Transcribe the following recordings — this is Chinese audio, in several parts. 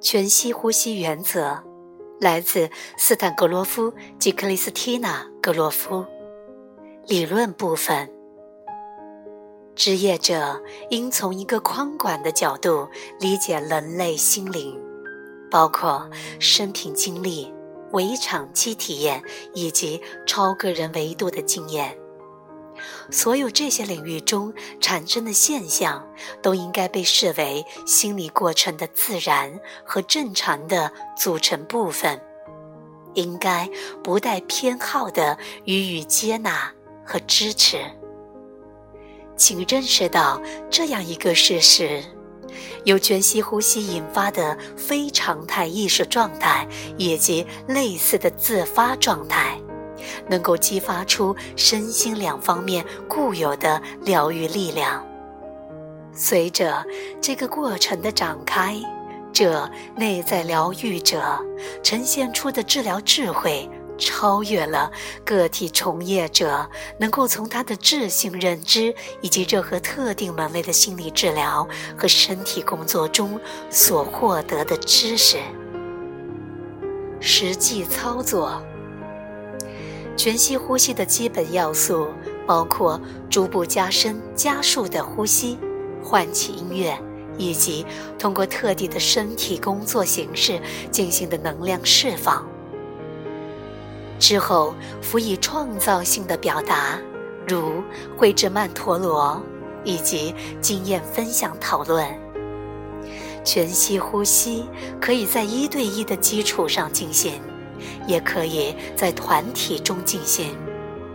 全息呼吸原则来自斯坦格罗夫及克里斯蒂娜·格罗夫。理论部分：职业者应从一个宽广的角度理解人类心灵，包括生平经历、围场期体验以及超个人维度的经验。所有这些领域中产生的现象，都应该被视为心理过程的自然和正常的组成部分，应该不带偏好的予以接纳和支持。请认识到这样一个事实：由全息呼吸引发的非常态意识状态，以及类似的自发状态。能够激发出身心两方面固有的疗愈力量。随着这个过程的展开，这内在疗愈者呈现出的治疗智慧，超越了个体从业者能够从他的智性认知以及任何特定门类的心理治疗和身体工作中所获得的知识。实际操作。全息呼吸的基本要素包括逐步加深、加速的呼吸、唤起音乐，以及通过特定的身体工作形式进行的能量释放。之后辅以创造性的表达，如绘制曼陀罗以及经验分享讨论。全息呼吸可以在一对一的基础上进行。也可以在团体中进行，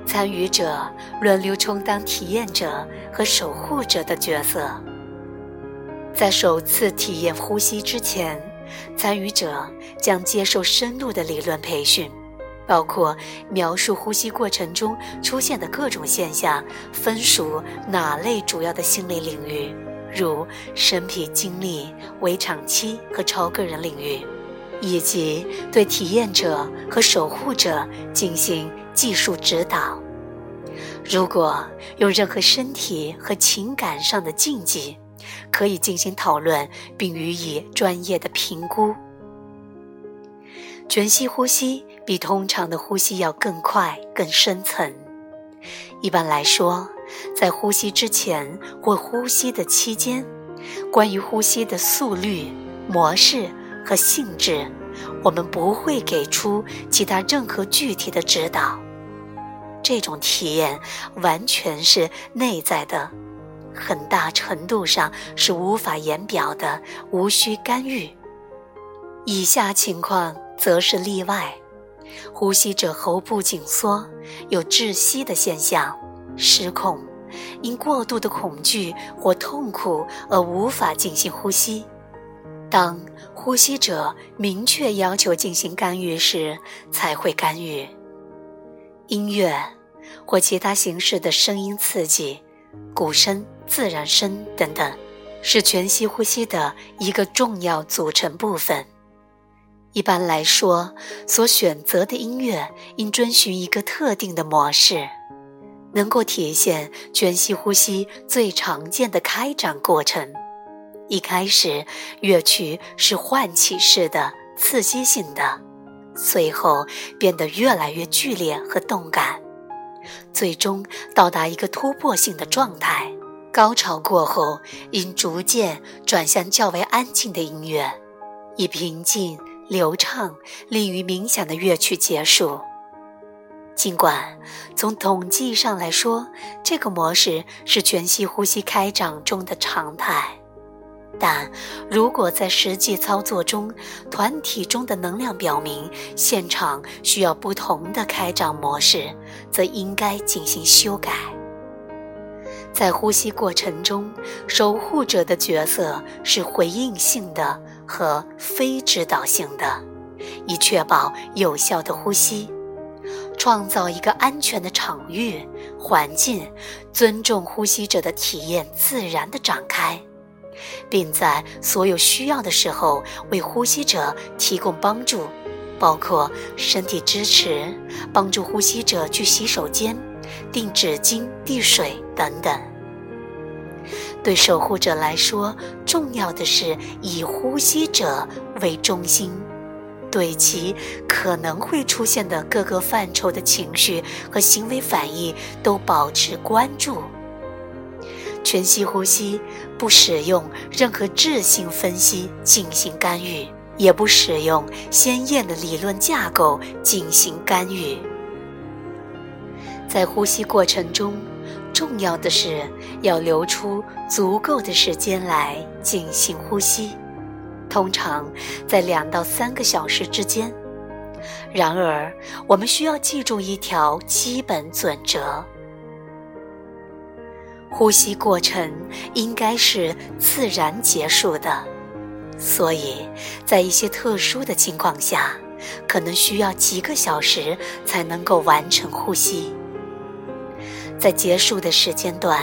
参与者轮流充当体验者和守护者的角色。在首次体验呼吸之前，参与者将接受深入的理论培训，包括描述呼吸过程中出现的各种现象，分属哪类主要的心理领域，如身体经历、围场期和超个人领域。以及对体验者和守护者进行技术指导。如果有任何身体和情感上的禁忌，可以进行讨论并予以专业的评估。全息呼吸比通常的呼吸要更快、更深层。一般来说，在呼吸之前或呼吸的期间，关于呼吸的速率、模式。和性质，我们不会给出其他任何具体的指导。这种体验完全是内在的，很大程度上是无法言表的，无需干预。以下情况则是例外：呼吸者喉部紧缩，有窒息的现象，失控，因过度的恐惧或痛苦而无法进行呼吸。当呼吸者明确要求进行干预时，才会干预。音乐或其他形式的声音刺激，鼓声、自然声等等，是全息呼吸的一个重要组成部分。一般来说，所选择的音乐应遵循一个特定的模式，能够体现全息呼吸最常见的开展过程。一开始，乐曲是唤起式的、刺激性的，随后变得越来越剧烈和动感，最终到达一个突破性的状态。高潮过后，应逐渐转向较为安静的音乐，以平静、流畅、利于冥想的乐曲结束。尽管从统计上来说，这个模式是全息呼吸开展中的常态。但如果在实际操作中，团体中的能量表明现场需要不同的开张模式，则应该进行修改。在呼吸过程中，守护者的角色是回应性的和非指导性的，以确保有效的呼吸，创造一个安全的场域环境，尊重呼吸者的体验自然的展开。并在所有需要的时候为呼吸者提供帮助，包括身体支持、帮助呼吸者去洗手间、递纸巾、递水等等。对守护者来说，重要的是以呼吸者为中心，对其可能会出现的各个范畴的情绪和行为反应都保持关注。全息呼吸不使用任何质性分析进行干预，也不使用鲜艳的理论架构进行干预。在呼吸过程中。重要的是要留出足够的时间来进行呼吸，通常在两到三个小时之间。然而，我们需要记住一条基本准则：呼吸过程应该是自然结束的。所以在一些特殊的情况下，可能需要几个小时才能够完成呼吸。在结束的时间段，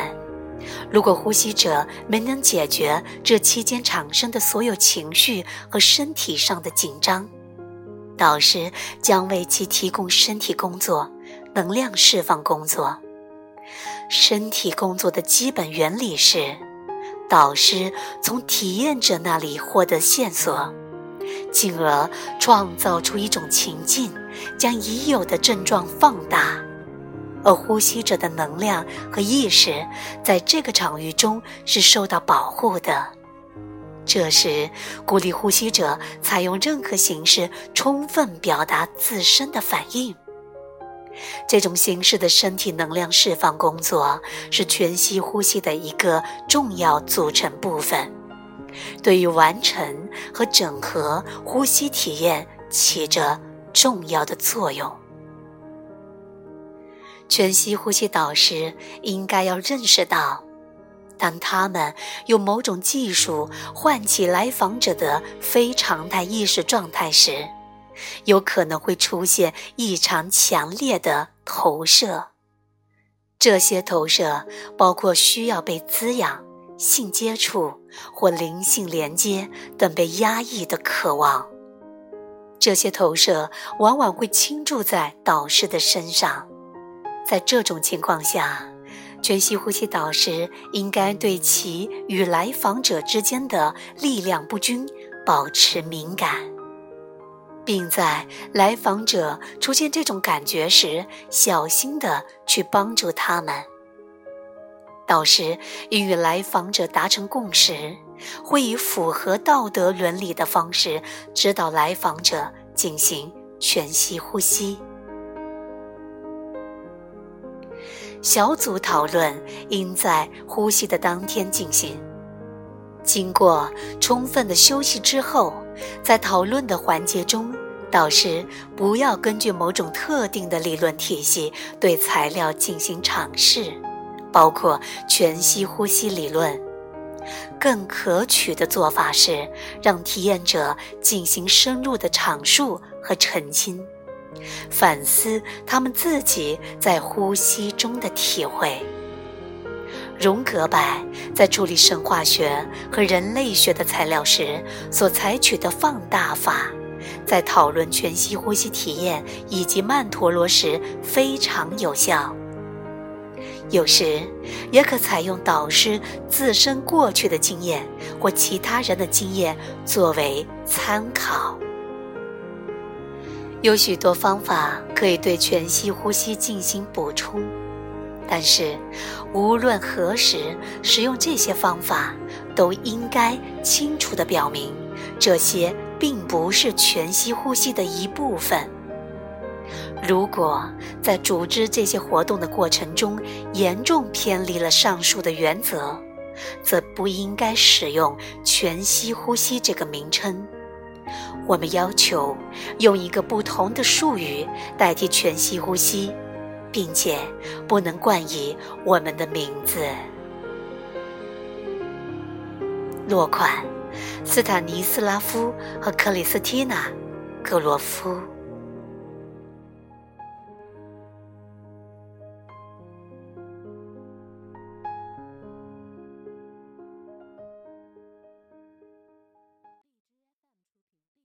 如果呼吸者没能解决这期间产生的所有情绪和身体上的紧张，导师将为其提供身体工作、能量释放工作。身体工作的基本原理是，导师从体验者那里获得线索，进而创造出一种情境，将已有的症状放大。而呼吸者的能量和意识在这个场域中是受到保护的。这时，鼓励呼吸者采用任何形式充分表达自身的反应。这种形式的身体能量释放工作是全息呼吸的一个重要组成部分，对于完成和整合呼吸体验起着重要的作用。全息呼吸导师应该要认识到，当他们用某种技术唤起来访者的非常态意识状态时，有可能会出现异常强烈的投射。这些投射包括需要被滋养、性接触或灵性连接等被压抑的渴望。这些投射往往会倾注在导师的身上。在这种情况下，全息呼吸导师应该对其与来访者之间的力量不均保持敏感，并在来访者出现这种感觉时，小心地去帮助他们。导师应与来访者达成共识，会以符合道德伦理的方式指导来访者进行全息呼吸。小组讨论应在呼吸的当天进行。经过充分的休息之后，在讨论的环节中，导师不要根据某种特定的理论体系对材料进行尝试，包括全息呼吸理论。更可取的做法是让体验者进行深入的阐述和澄清。反思他们自己在呼吸中的体会。荣格柏在处理生化学和人类学的材料时所采取的放大法，在讨论全息呼吸体验以及曼陀罗时非常有效。有时也可采用导师自身过去的经验或其他人的经验作为参考。有许多方法可以对全息呼吸进行补充，但是无论何时使用这些方法，都应该清楚地表明，这些并不是全息呼吸的一部分。如果在组织这些活动的过程中严重偏离了上述的原则，则不应该使用全息呼吸这个名称。我们要求用一个不同的术语代替全息呼吸，并且不能冠以我们的名字。落款：斯坦尼斯拉夫和克里斯蒂娜·格罗夫。